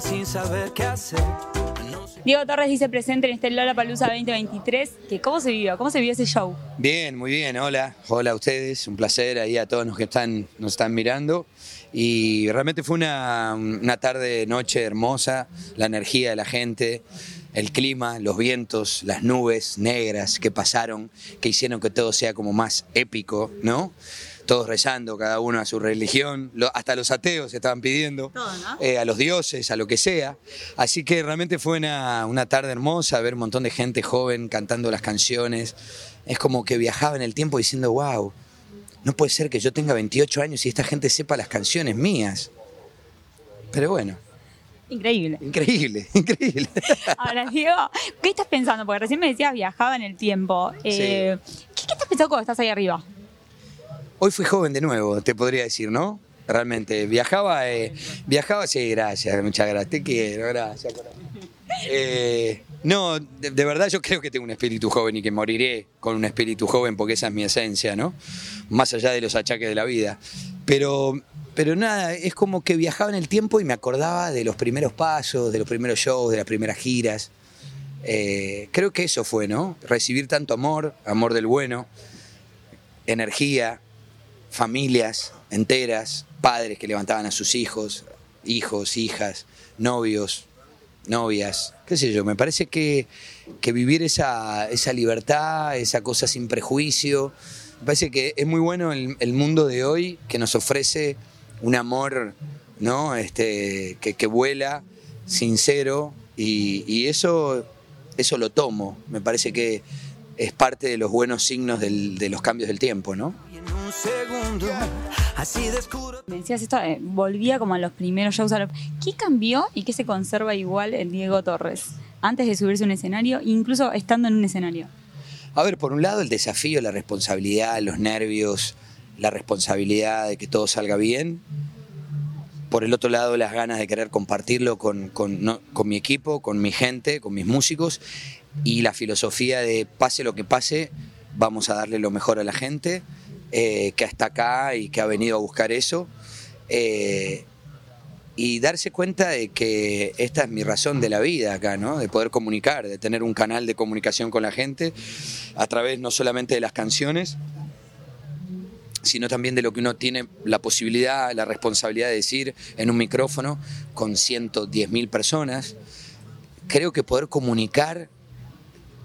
sin saber qué hacer. Diego Torres dice presente en este Lola Palusa 2023 que cómo se vivió, cómo se vivió ese show. Bien, muy bien, hola, hola a ustedes, un placer ahí a todos los que están, nos están mirando. Y realmente fue una, una tarde, noche hermosa, la energía de la gente, el clima, los vientos, las nubes negras que pasaron, que hicieron que todo sea como más épico, ¿no? Todos rezando, cada uno a su religión, hasta los ateos estaban pidiendo, eh, a los dioses, a lo que sea. Así que realmente fue una, una tarde hermosa, ver un montón de gente joven cantando las canciones. Es como que viajaba en el tiempo diciendo, wow, no puede ser que yo tenga 28 años y esta gente sepa las canciones mías. Pero bueno, Increíble. increíble, increíble. Ahora, Diego, ¿qué estás pensando? Porque recién me decías viajaba en el tiempo. Eh, ¿qué, qué estás pensando cuando estás ahí arriba? Hoy fui joven de nuevo, te podría decir, ¿no? Realmente, viajaba, eh, viajaba, sí, gracias, muchas gracias, te quiero, gracias. Eh, no, de, de verdad yo creo que tengo un espíritu joven y que moriré con un espíritu joven porque esa es mi esencia, ¿no? Más allá de los achaques de la vida. Pero, pero nada, es como que viajaba en el tiempo y me acordaba de los primeros pasos, de los primeros shows, de las primeras giras. Eh, creo que eso fue, ¿no? Recibir tanto amor, amor del bueno, energía, familias enteras, padres que levantaban a sus hijos, hijos, hijas, novios, novias, qué sé yo, me parece que, que vivir esa, esa libertad, esa cosa sin prejuicio, me parece que es muy bueno el, mundo de hoy que nos ofrece un amor ¿no? este, que, que vuela, sincero, y, eso, eso lo tomo, me parece que es parte de los buenos signos de los cambios del tiempo, ¿no? Un segundo, así descubro. Me decías esto, eh, volvía como a los primeros shows. a lo- ¿Qué cambió y qué se conserva igual en Diego Torres? Antes de subirse a un escenario, incluso estando en un escenario. A ver, por un lado el desafío, la responsabilidad, los nervios, la responsabilidad de que todo salga bien. Por el otro lado, las ganas de querer compartirlo con, con, no- con mi equipo, con mi gente, con mis músicos. Y la filosofía de pase lo que pase, vamos a darle lo mejor a la gente eh, que está acá y que ha venido a buscar eso. Eh, y darse cuenta de que esta es mi razón de la vida acá, ¿no? De poder comunicar, de tener un canal de comunicación con la gente a través no solamente de las canciones, sino también de lo que uno tiene la posibilidad, la responsabilidad de decir en un micrófono con 110 mil personas. Creo que poder comunicar,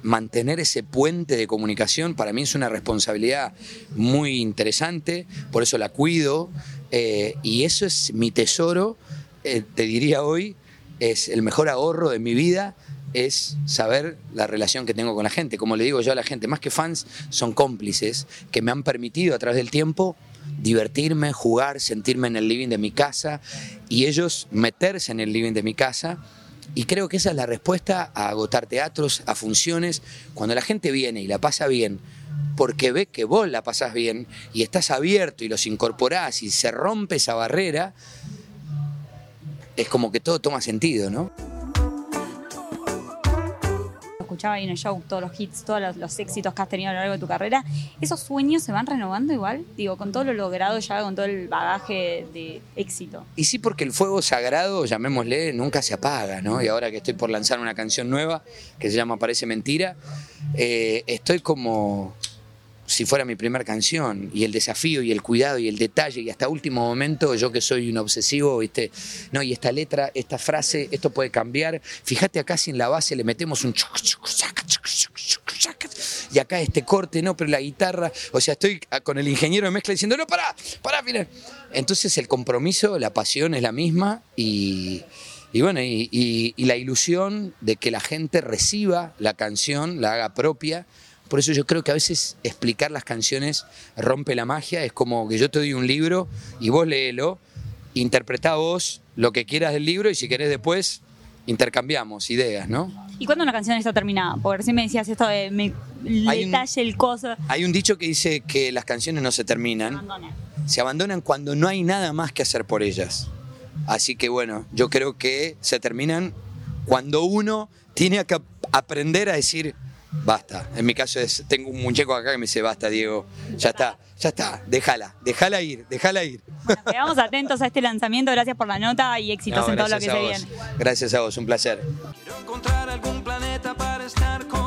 mantener ese puente de comunicación, para mí es una responsabilidad muy interesante, por eso la cuido, eh, y eso es mi tesoro, eh, te diría hoy, es el mejor ahorro de mi vida, es saber la relación que tengo con la gente. Como le digo yo a la gente, más que fans, son cómplices que me han permitido a través del tiempo divertirme, jugar, sentirme en el living de mi casa y ellos meterse en el living de mi casa. Y creo que esa es la respuesta a agotar teatros, a funciones. Cuando la gente viene y la pasa bien, porque ve que vos la pasás bien y estás abierto y los incorporás y se rompe esa barrera, es como que todo toma sentido, ¿no? Escuchaba ahí en el show todos los hits, todos los, éxitos que has tenido a lo largo de tu carrera. ¿Esos sueños se van renovando igual? Digo, con todo lo logrado ya, con todo el bagaje de éxito. Y sí, porque el fuego sagrado, llamémosle, nunca se apaga, ¿no? Y ahora que estoy por lanzar una canción nueva que se llama Parece Mentira, eh, estoy como si fuera mi primera canción y el desafío y el cuidado y el detalle y hasta último momento yo que soy un obsesivo, ¿viste? No, y esta letra, esta frase, esto puede cambiar. Fíjate acá si en la base le metemos un y acá este corte, no, pero la guitarra, o sea, estoy con el ingeniero de mezcla diciendo, no, pará, pará, final. Entonces el compromiso, la pasión es la misma y, y bueno, y- y la ilusión de que la gente reciba la canción, la haga propia. Por eso yo creo que a veces explicar las canciones rompe la magia. Es como que yo te doy un libro y vos léelo, interpretá vos lo que quieras del libro y si querés después intercambiamos ideas, ¿no? ¿Y cuándo una canción está terminada? Porque recién me decías esto de me, Hay un- detalle, el coso. Hay un dicho que dice que las canciones no se terminan, Abandona. se abandonan cuando no hay nada más que hacer por ellas. Así que bueno, yo creo que se terminan cuando uno tiene que ap- aprender a decir, basta. En mi caso es, tengo un muñeco acá que me dice, basta, Diego, ya está, ya está, déjala, déjala ir, déjala ir. Bueno, quedamos atentos a este lanzamiento. Gracias por la nota y éxitos No, en todo lo que se viene. Gracias a vos, un placer. Quiero encontrar algún planeta para estar con